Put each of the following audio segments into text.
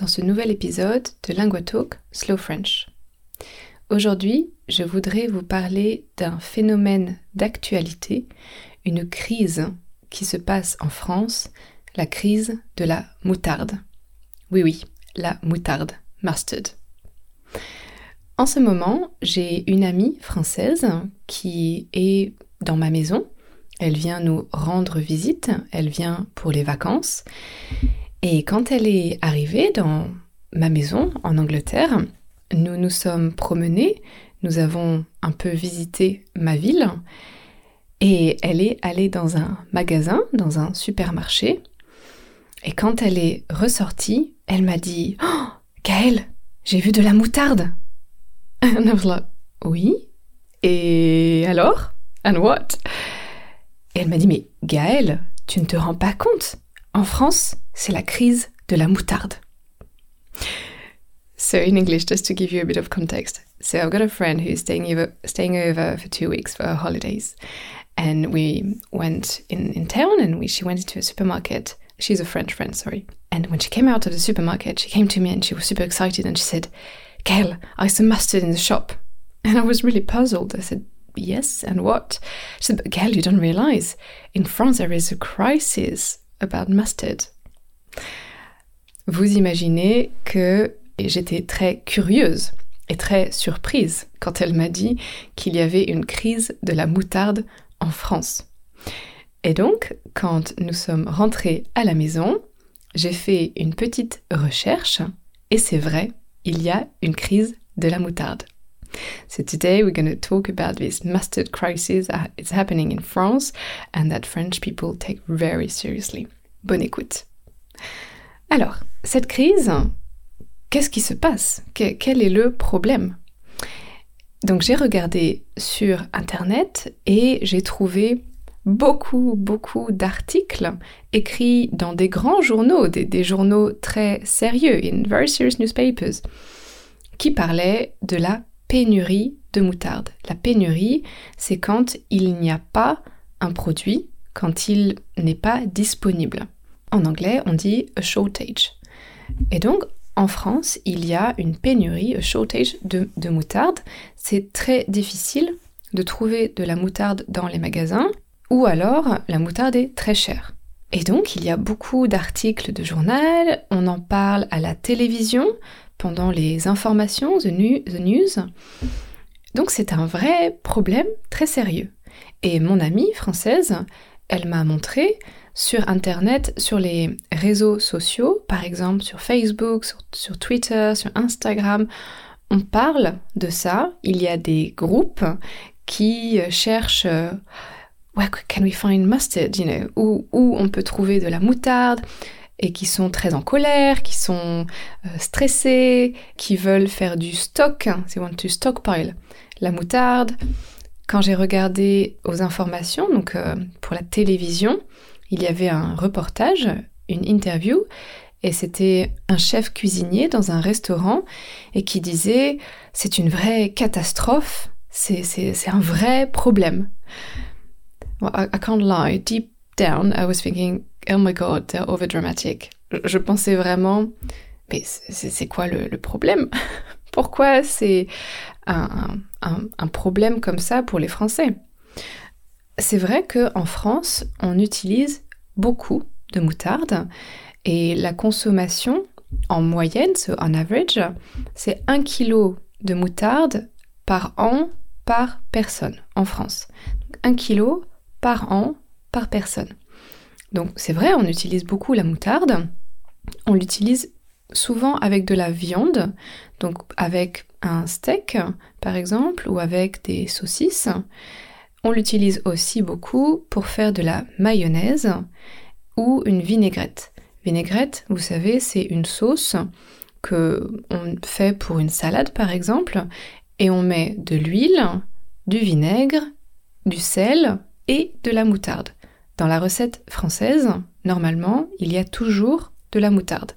dans ce nouvel épisode de LinguaTalk Slow French. Aujourd'hui, je voudrais vous parler d'un phénomène d'actualité, une crise qui se passe en France, la crise de la moutarde. Oui, oui, la moutarde, mustard. En ce moment, j'ai une amie française qui est dans ma maison. Elle vient nous rendre visite, elle vient pour les vacances. Et quand elle est arrivée dans ma maison en Angleterre, nous nous sommes promenés, nous avons un peu visité ma ville et elle est allée dans un magasin, dans un supermarché. Et quand elle est ressortie, elle m'a dit Oh, Gaëlle, j'ai vu de la moutarde. Oui. Et alors? And what? Et elle m'a dit Mais Gaëlle, tu ne te rends pas compte? En France, c'est la crise de la moutarde. So in English, just to give you a bit of context. So I've got a friend who's staying over, staying over for two weeks for her holidays. and we went in, in town and we, she went into a supermarket. She's a French friend, sorry. And when she came out of the supermarket, she came to me and she was super excited and she said, Gail, I saw mustard in the shop. And I was really puzzled. I said, Yes, and what? She said, But Gail, you don't realize in France there is a crisis about mustard. Vous imaginez que j'étais très curieuse et très surprise quand elle m'a dit qu'il y avait une crise de la moutarde en France. Et donc, quand nous sommes rentrés à la maison, j'ai fait une petite recherche et c'est vrai, il y a une crise de la moutarde. So today we're going to talk about this mustard crisis it's happening in France and that French people take very seriously. Bonne écoute. Alors, cette crise, qu'est-ce qui se passe? Quel est le problème? Donc j'ai regardé sur Internet et j'ai trouvé beaucoup, beaucoup d'articles écrits dans des grands journaux, des, journaux très sérieux, in very serious newspapers, qui parlaient de la pénurie de moutarde. La pénurie, c'est quand il n'y a pas un produit, quand il n'est pas disponible. En anglais, on dit a shortage. Et donc, en France, il y a une pénurie, un shortage de, moutarde. C'est très difficile de trouver de la moutarde dans les magasins, ou alors la moutarde est très chère. Et donc, il y a beaucoup d'articles de journal, on en parle à la télévision pendant les informations, the, news. Donc, c'est un vrai problème très sérieux. Et mon amie française, elle m'a montré sur Internet, sur les réseaux sociaux, par exemple sur Facebook, sur, Twitter, sur Instagram, on parle de ça. Il y a des groupes qui cherchent euh, where can we find mustard, où, on peut trouver de la moutarde et qui sont très en colère, qui sont euh, stressés, qui veulent faire du stock, they want to stockpile la moutarde. Quand j'ai regardé aux informations, donc euh, pour la télévision, il y avait un reportage, une interview, et c'était un chef cuisinier dans un restaurant et qui disait c'est une vraie catastrophe, c'est un vrai problème. I, can't lie, deep down, I was thinking, oh my god, they're overdramatic. Je pensais vraiment, mais c'est quoi le, problème? Pourquoi c'est un problème comme ça pour les Français? C'est vrai qu'en France, on utilise beaucoup de moutarde et la consommation en moyenne, en average, c'est 1 kg de moutarde par an par personne en France. 1 kg par an par personne. Donc c'est vrai, on utilise beaucoup la moutarde. On l'utilise souvent avec de la viande, donc avec un steak par exemple, ou avec des saucisses. On l'utilise aussi beaucoup pour faire de la mayonnaise ou une vinaigrette. Vinaigrette, vous savez, c'est une sauce que on fait pour une salade par exemple, et on met de l'huile, du vinaigre, du sel et de la moutarde. Dans la recette française, normalement, il y a toujours de la moutarde.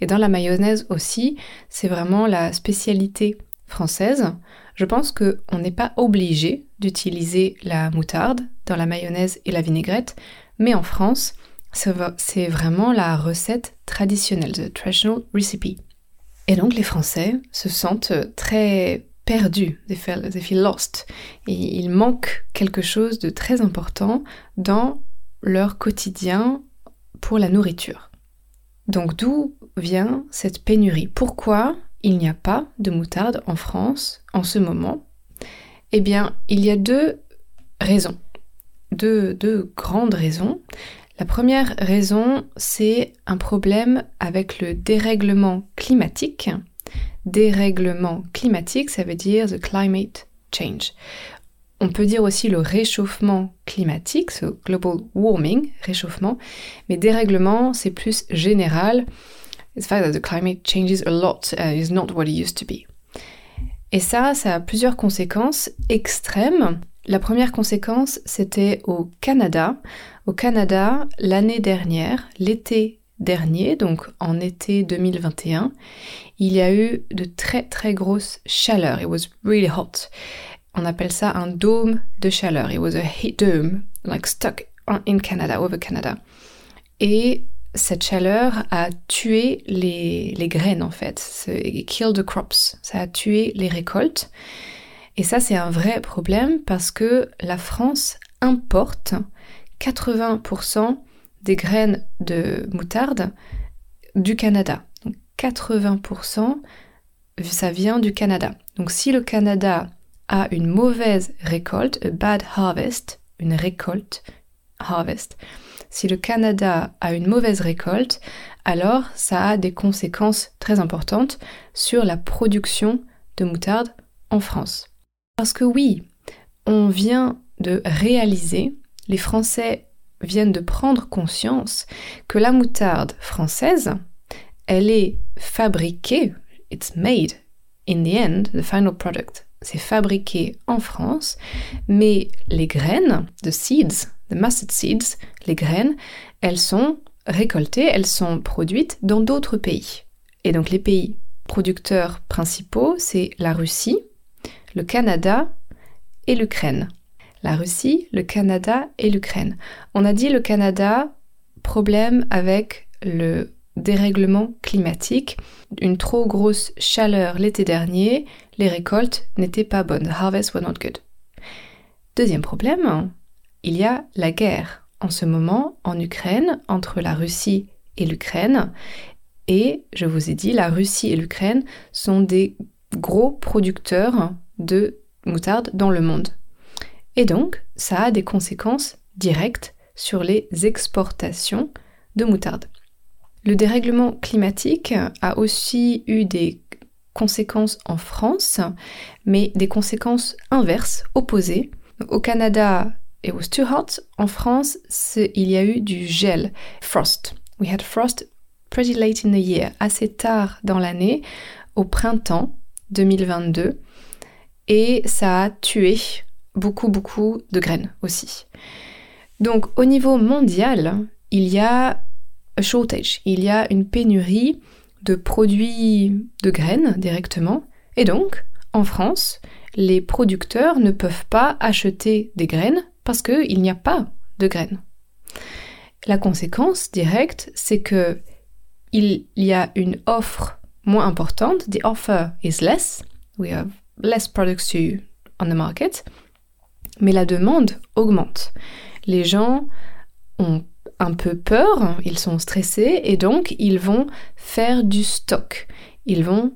Et dans la mayonnaise aussi, c'est vraiment la spécialité française. Je pense qu'on n'est pas obligé d'utiliser la moutarde dans la mayonnaise et la vinaigrette, mais en France, c'est vraiment la recette traditionnelle, the traditional recipe. Et donc les Français se sentent très perdus, they feel, lost, et il manque quelque chose de très important dans leur quotidien pour la nourriture. Donc d'où vient cette pénurie? Pourquoi il n'y a pas de moutarde en France en ce moment Eh bien, il y a deux raisons, deux, grandes raisons. La première raison, c'est un problème avec le dérèglement climatique. Dérèglement climatique, ça veut dire the climate change. On peut dire aussi le réchauffement climatique, ce global warming, réchauffement, mais dérèglement, c'est plus général. It's fact that the climate changes a lot, uh, is not what it used to be. Et ça, ça a plusieurs conséquences extrêmes. La première conséquence, c'était au Canada. Au Canada, l'année dernière, l'été dernier, donc en été 2021, il y a eu de très très grosses chaleurs. It was really hot. On appelle ça un dôme de chaleur. It was a heat dome, like stuck in Canada, over Canada. Et cette chaleur a tué les, les graines en fait. It killed the crops. Ça a tué les récoltes. Et ça, c'est un vrai problème parce que la France importe 80% des graines de moutarde du Canada. Donc 80%, ça vient du Canada. Donc si le Canada a une mauvaise récolte, a bad harvest, une récolte, harvest, si le Canada a une mauvaise récolte, alors ça a des conséquences très importantes sur la production de moutarde en France. Parce que oui, on vient de réaliser, les Français viennent de prendre conscience que la moutarde française, elle est fabriquée, it's made in the end, the final product, c'est fabriqué en France, mais les graines, the seeds, the mustard seeds, les graines, elles sont récoltées, elles sont produites dans d'autres pays. Et donc les pays producteurs principaux, c'est la Russie, le Canada et l'Ukraine. La Russie, le Canada et l'Ukraine. On a dit le Canada, problème avec le dérèglement climatique, une trop grosse chaleur l'été dernier, les récoltes n'étaient pas bonnes. The harvests were not good. Deuxième problème, il y a la guerre en ce moment en Ukraine entre la Russie et l'Ukraine. Et je vous ai dit, la Russie et l'Ukraine sont des gros producteurs de moutarde dans le monde. Et donc, ça a des conséquences directes sur les exportations de moutarde. Le dérèglement climatique a aussi eu des conséquences en France, mais des conséquences inverses, opposées. Au Canada, it was too hot. En France, il y a eu du gel, frost. We had frost pretty late in the year, assez tard dans l'année, au printemps 2022 et ça a tué beaucoup, beaucoup de graines aussi. Donc au niveau mondial, il y a un shortage, il y a une pénurie de produits de graines directement, et donc en France, les producteurs ne peuvent pas acheter des graines parce qu'il n'y a pas de graines. La conséquence directe, c'est que il y a une offre moins importante, the offer is less, we have less products on the market, mais la demande augmente. Les gens ont un peu peur, ils sont stressés et donc ils vont faire du stock. Ils vont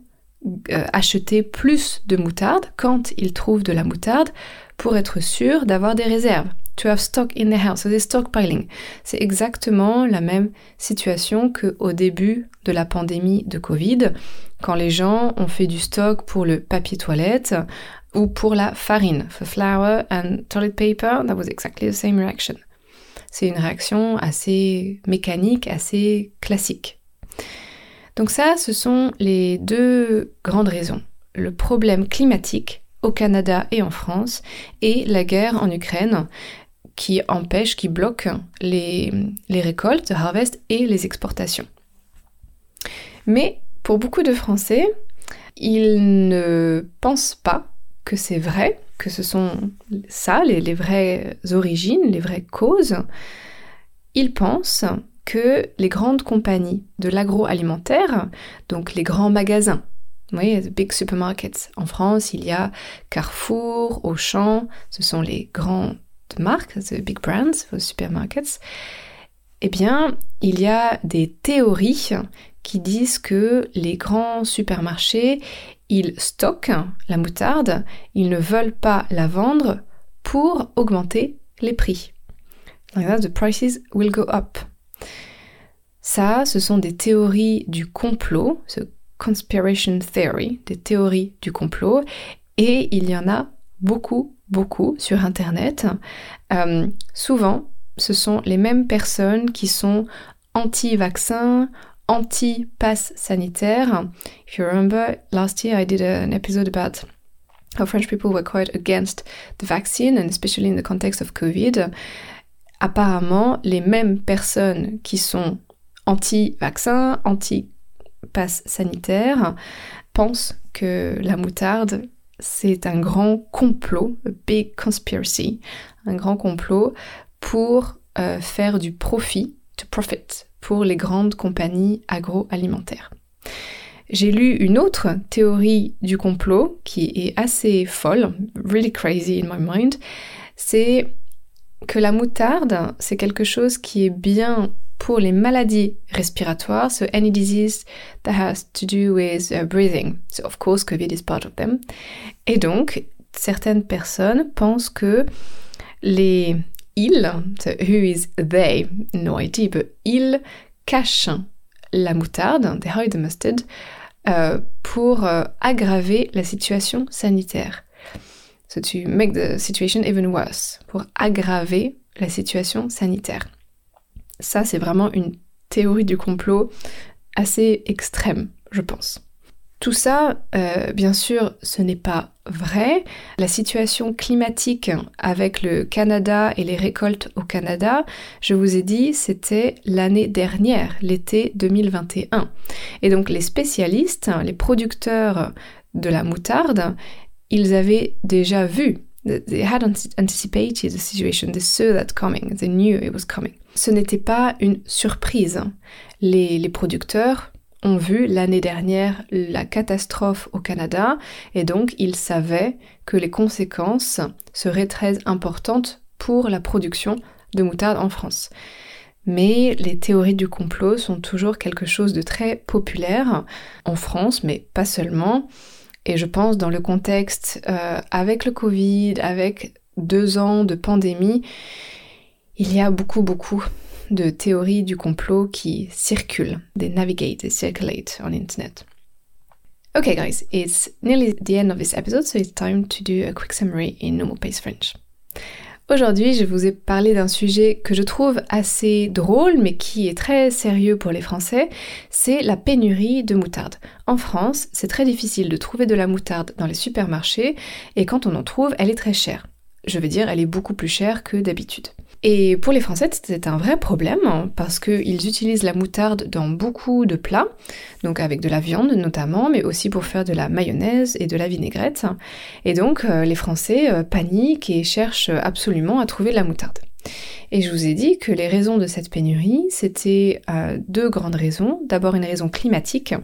euh, acheter plus de moutarde quand ils trouvent de la moutarde pour être sûr d'avoir des réserves. To have stock in the house, c'est stockpiling. C'est exactement la même situation qu'au début de la pandémie de Covid quand les gens ont fait du stock pour le papier toilette ou pour la farine. For flour and toilet paper, that was exactly the same reaction. C'est une réaction assez mécanique, assez classique. Donc ça, ce sont les deux grandes raisons. Le problème climatique au Canada et en France et la guerre en Ukraine qui empêche, qui bloque les, les récoltes, harvest et les exportations. Mais pour beaucoup de Français, ils ne pensent pas que c'est vrai, que ce sont ça, les, les vraies origines, les vraies causes. Ils pensent que les grandes compagnies de l'agroalimentaire, donc les grands magasins, vous voyez, the big supermarkets. En France, il y a Carrefour, Auchan, ce sont les grandes marques, the big brands, vos supermarkets. Eh bien, il y a des théories qui disent que les grands supermarchés, ils stockent la moutarde, ils ne veulent pas la vendre pour augmenter les prix. the prices will go up. Ça, ce sont des théories du complot, ce conspiration theory, des théories du complot, et il y en a beaucoup, beaucoup sur Internet. Euh, souvent, ce sont les mêmes personnes qui sont anti-vaccins, anti-pass sanitaire. If you remember, last year I did an episode about how French people were quite against the vaccine, and especially in the context of COVID. Apparemment, les mêmes personnes qui sont anti-vaccin, sanitaire, pensent que la moutarde, c'est un grand complot, a big conspiracy, un grand complot pour euh, faire du profit, to profit, pour les grandes compagnies agroalimentaires. J'ai lu une autre théorie du complot qui est assez folle, really crazy in my mind, c'est que la moutarde, c'est quelque chose qui est bien pour les maladies respiratoires, so any disease that has to do with uh, breathing. So of course, COVID is part of them. Et donc, certaines personnes pensent que les ils, so who is they, no idea, but ils cachent la moutarde, they hide the mustard, euh, pour euh, aggraver la situation sanitaire. So to make the situation even worse, pour aggraver la situation sanitaire. Ça, c'est vraiment une théorie du complot assez extrême, je pense. Tout ça, euh, bien sûr, ce n'est pas vrai. La situation climatique avec le Canada et les récoltes au Canada, je vous ai dit, c'était l'année dernière, l'été 2021. Et donc les spécialistes, les producteurs de la moutarde, ils avaient déjà vu They had anticipated the situation, they saw that coming, they knew it was coming. Ce n'était pas une surprise. Les, les producteurs ont vu l'année dernière la catastrophe au Canada et donc ils savaient que les conséquences seraient très importantes pour la production de moutarde en France. Mais les théories du complot sont toujours quelque chose de très populaire en France, mais pas seulement. Et je pense dans le contexte euh, avec le Covid, avec deux ans de pandémie, il y a beaucoup, beaucoup de théories du complot qui circulent. They navigate, they circulate on Internet. Okay, guys, it's nearly the end of this episode, so it's time to do a quick summary in normal pace French. Aujourd'hui, je vous ai parlé d'un sujet que je trouve assez drôle, mais qui est très sérieux pour les Français, c'est la pénurie de moutarde. En France, c'est très difficile de trouver de la moutarde dans les supermarchés, et quand on en trouve, elle est très chère. Je veux dire, elle est beaucoup plus chère que d'habitude. Et pour les Français, c'est un vrai problème hein, parce qu'ils utilisent la moutarde dans beaucoup de plats, donc avec de la viande notamment, mais aussi pour faire de la mayonnaise et de la vinaigrette. Et donc euh, les Français euh, paniquent et cherchent absolument à trouver de la moutarde. Et je vous ai dit que les raisons de cette pénurie, c'était euh, deux grandes raisons. D'abord une raison climatique,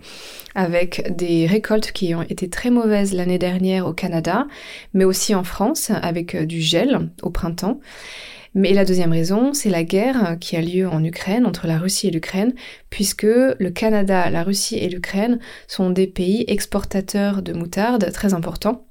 avec des récoltes qui ont été très mauvaises l'année dernière au Canada, mais aussi en France, avec du gel au printemps. Mais la deuxième raison, c'est la guerre qui a lieu en Ukraine, entre la Russie et l'Ukraine, puisque le Canada, la Russie et l'Ukraine sont des pays exportateurs de moutarde très importants.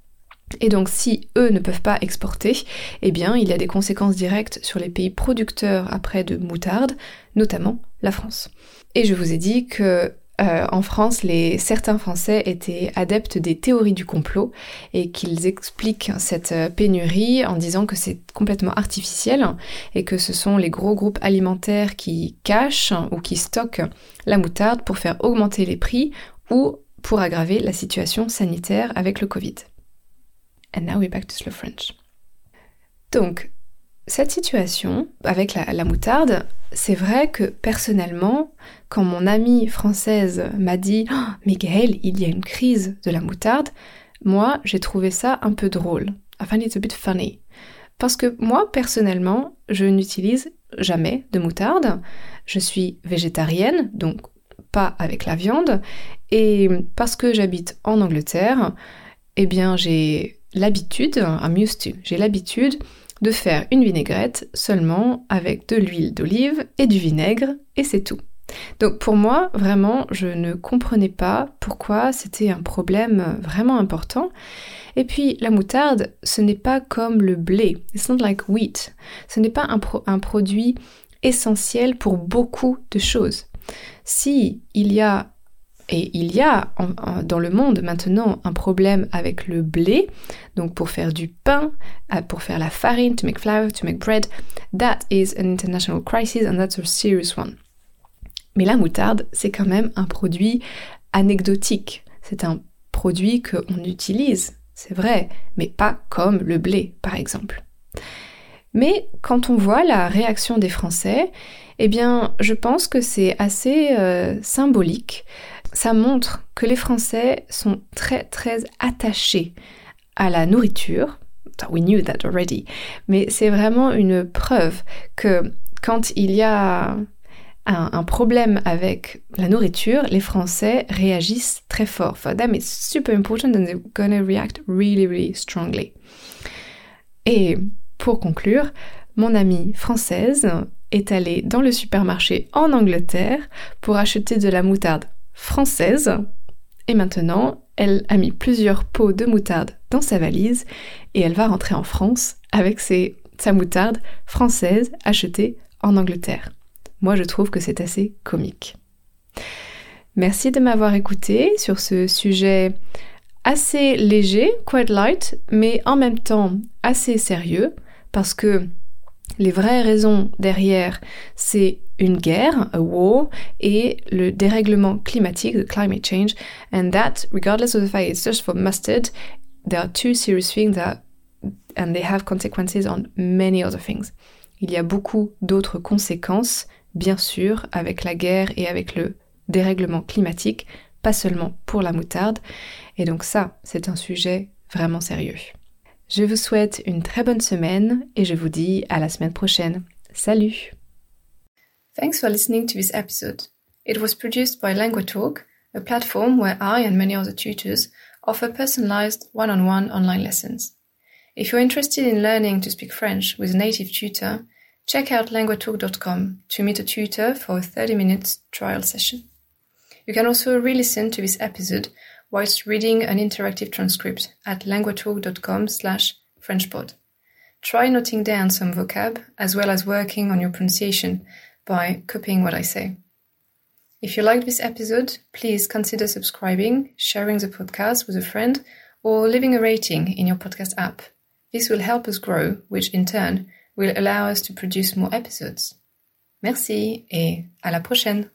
Et donc si eux ne peuvent pas exporter, eh bien il y a des conséquences directes sur les pays producteurs après de moutarde, notamment la France. Et je vous ai dit que euh, en France, certains Français étaient adeptes des théories du complot et qu'ils expliquent cette euh, pénurie en disant que c'est complètement artificiel et que ce sont les gros groupes alimentaires qui cachent ou qui stockent la moutarde pour faire augmenter les prix ou pour aggraver la situation sanitaire avec le Covid. And now we're back to slow French. Donc, cette situation avec la, moutarde, c'est vrai que personnellement, quand mon amie française m'a dit oh, Miguel, il y a une crise de la moutarde, moi j'ai trouvé ça un peu drôle. I find it a bit funny. Parce que moi personnellement, je n'utilise jamais de moutarde. Je suis végétarienne, donc pas avec la viande. Et parce que j'habite en Angleterre, eh bien j'ai l'habitude, I'm used to, j'ai l'habitude de faire une vinaigrette seulement avec de l'huile d'olive et du vinaigre et c'est tout. Donc pour moi, vraiment, je ne comprenais pas pourquoi c'était un problème vraiment important. Et puis la moutarde, ce n'est pas comme le blé. It's not like wheat. Ce n'est pas un, un produit essentiel pour beaucoup de choses. Si il y a et il y a dans le monde maintenant un problème avec le blé, donc pour faire du pain, euh, pour faire la farine, to make flour, to make bread. That is an international crisis and that's a serious one. Mais la moutarde, c'est quand même un produit anecdotique. C'est un produit qu'on utilise, c'est vrai, mais pas comme le blé, par exemple. Mais quand on voit la réaction des Français, eh bien, je pense que c'est assez euh, symbolique ça montre que les Français sont très très attachés à la nourriture. We knew that already. Mais c'est vraiment une preuve que quand il y a un, problème avec la nourriture, les Français réagissent très fort. For them, it's super important and they're gonna react really, really strongly. Et pour conclure, mon amie française est allée dans le supermarché en Angleterre pour acheter de la moutarde française. Et maintenant, elle a mis plusieurs pots de moutarde dans sa valise et elle va rentrer en France avec sa moutarde française achetée en Angleterre. Moi, je trouve que c'est assez comique. Merci de m'avoir écouté sur ce sujet assez léger, quite light, mais en même temps assez sérieux, parce que les vraies raisons derrière, c'est une guerre, a war, et le dérèglement climatique, the climate change, and that, regardless of the fact it's just for mustard, there are two serious things that, and they have consequences on many other things. Il y a beaucoup d'autres conséquences, bien sûr, avec la guerre et avec le dérèglement climatique, pas seulement pour la moutarde, et donc ça, c'est un sujet vraiment sérieux. Je vous souhaite une très bonne semaine et je vous dis à la semaine prochaine. Salut Thanks for listening to this episode. It was produced by LanguaTalk, a platform where I and many other tutors offer personalized one-on-one online lessons. If you're interested in learning to speak French with a native tutor, check out languatalk.com to meet a tutor for a 30 minute trial session. You can also re-listen to this episode whilst reading an interactive transcript at languatalk.com slash frenchpod. Try noting down some vocab as well as working on your pronunciation by copying what I say. If you liked this episode, please consider subscribing, sharing the podcast with a friend, or leaving a rating in your podcast app. This will help us grow, which in turn will allow us to produce more episodes. Merci et à la prochaine!